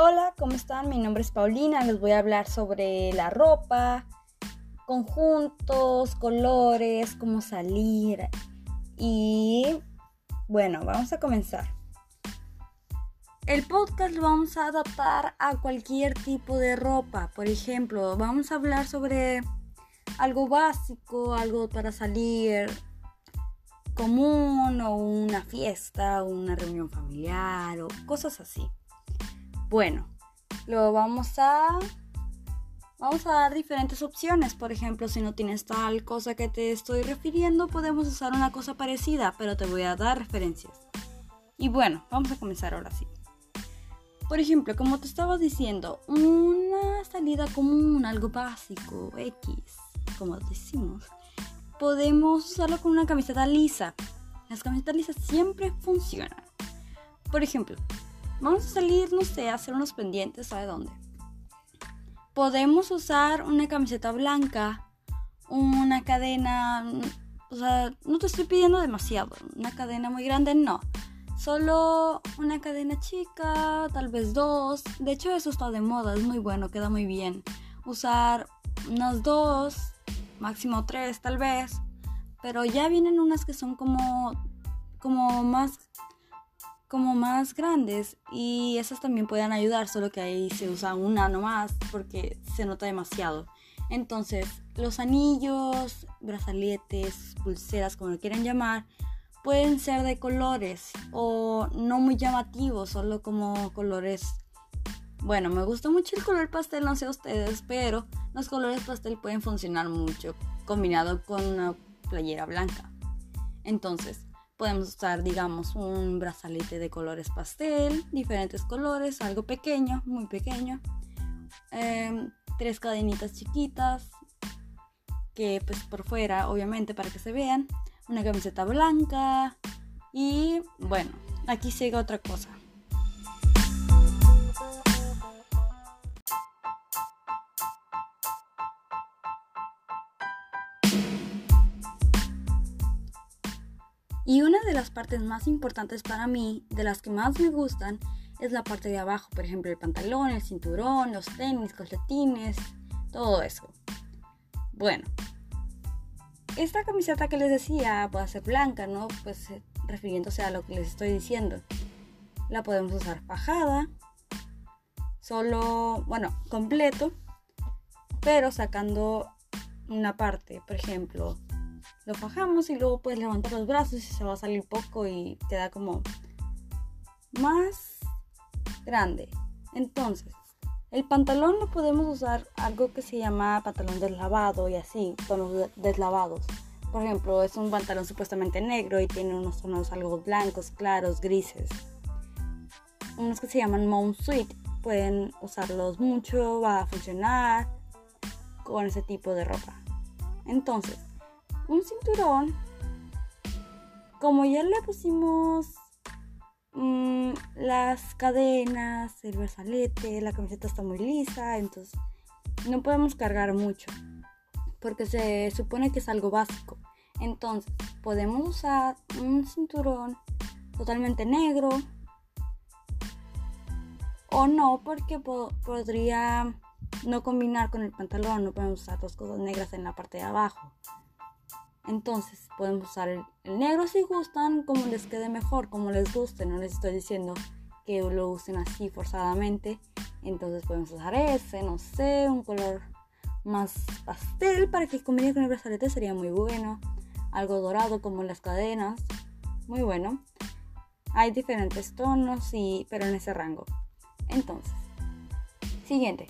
Hola, ¿cómo están? Mi nombre es Paulina, les voy a hablar sobre la ropa, conjuntos, colores, cómo salir y bueno, vamos a comenzar. El podcast lo vamos a adaptar a cualquier tipo de ropa. Por ejemplo, vamos a hablar sobre algo básico, algo para salir común o una fiesta o una reunión familiar o cosas así. Bueno, lo vamos a vamos a dar diferentes opciones. Por ejemplo, si no tienes tal cosa que te estoy refiriendo, podemos usar una cosa parecida, pero te voy a dar referencias. Y bueno, vamos a comenzar ahora sí. Por ejemplo, como te estaba diciendo, una salida común, algo básico, X, como decimos, podemos usarlo con una camiseta lisa. Las camisetas lisas siempre funcionan. Por ejemplo, Vamos a salir, no sé, a hacer unos pendientes, ¿sabe dónde? Podemos usar una camiseta blanca, una cadena, o sea, no te estoy pidiendo demasiado, una cadena muy grande, no. Solo una cadena chica, tal vez dos. De hecho, eso está de moda, es muy bueno, queda muy bien. Usar unas dos, máximo tres, tal vez. Pero ya vienen unas que son como, como más como más grandes y esas también pueden ayudar, solo que ahí se usa una nomás porque se nota demasiado. Entonces, los anillos, brazaletes, pulseras, como lo quieran llamar, pueden ser de colores o no muy llamativos, solo como colores. Bueno, me gusta mucho el color pastel, no sé ustedes, pero los colores pastel pueden funcionar mucho combinado con una playera blanca. Entonces, Podemos usar, digamos, un brazalete de colores pastel, diferentes colores, algo pequeño, muy pequeño. Em, tres cadenitas chiquitas, que pues por fuera, obviamente, para que se vean. Una camiseta blanca. Y bueno, aquí sigue otra cosa. Y una de las partes más importantes para mí, de las que más me gustan, es la parte de abajo, por ejemplo, el pantalón, el cinturón, los tenis, calcetines, todo eso. Bueno, esta camiseta que les decía puede ser blanca, ¿no? Pues eh, refiriéndose a lo que les estoy diciendo. La podemos usar fajada, solo, bueno, completo, pero sacando una parte, por ejemplo, lo fajamos y luego puedes levantar los brazos y se va a salir poco y queda como más grande. Entonces, el pantalón lo podemos usar algo que se llama pantalón deslavado y así, tonos deslavados. Por ejemplo, es un pantalón supuestamente negro y tiene unos tonos algo blancos, claros, grises. Unos que se llaman Mount Suite. Pueden usarlos mucho, va a funcionar con ese tipo de ropa. Entonces, un cinturón, como ya le pusimos mm, las cadenas, el brazalete, la camiseta está muy lisa, entonces no podemos cargar mucho porque se supone que es algo básico. Entonces podemos usar un cinturón totalmente negro o no porque podría no combinar con el pantalón, no podemos usar dos cosas negras en la parte de abajo. Entonces podemos usar el, negro si gustan, como les quede mejor, como les guste. No les estoy diciendo que lo usen así forzadamente. Entonces podemos usar ese, no sé, un color más pastel para que combine con el brazalete sería muy bueno. Algo dorado como las cadenas, muy bueno. Hay diferentes tonos, y, pero en ese rango. Entonces, siguiente.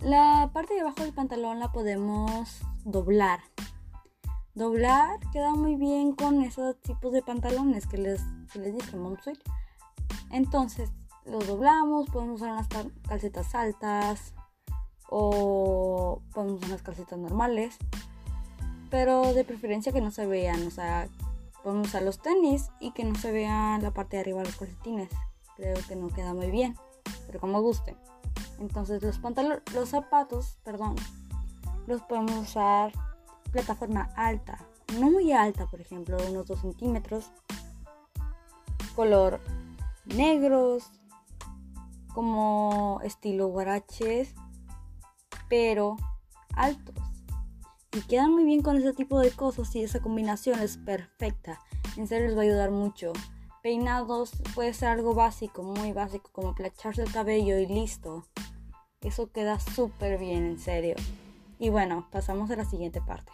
La parte de abajo del pantalón la podemos doblar Doblar queda muy bien con esos tipos de pantalones que les, les dije, mom Entonces, los doblamos, podemos usar unas calcetas altas o podemos usar unas calcetas normales, pero de preferencia que no se vean, o sea, podemos usar los tenis y que no se vea la parte de arriba de los calcetines. Creo que no queda muy bien, pero como guste. Entonces, los pantalones, los zapatos, perdón, los podemos usar plataforma alta, no muy alta, por ejemplo, unos 2 centímetros, color negros, como estilo guaraches, pero altos. Y quedan muy bien con ese tipo de cosas y esa combinación es perfecta. En serio les va a ayudar mucho. Peinados puede ser algo básico, muy básico, como placharse el cabello y listo. Eso queda súper bien, en serio. Y bueno, pasamos a la siguiente parte.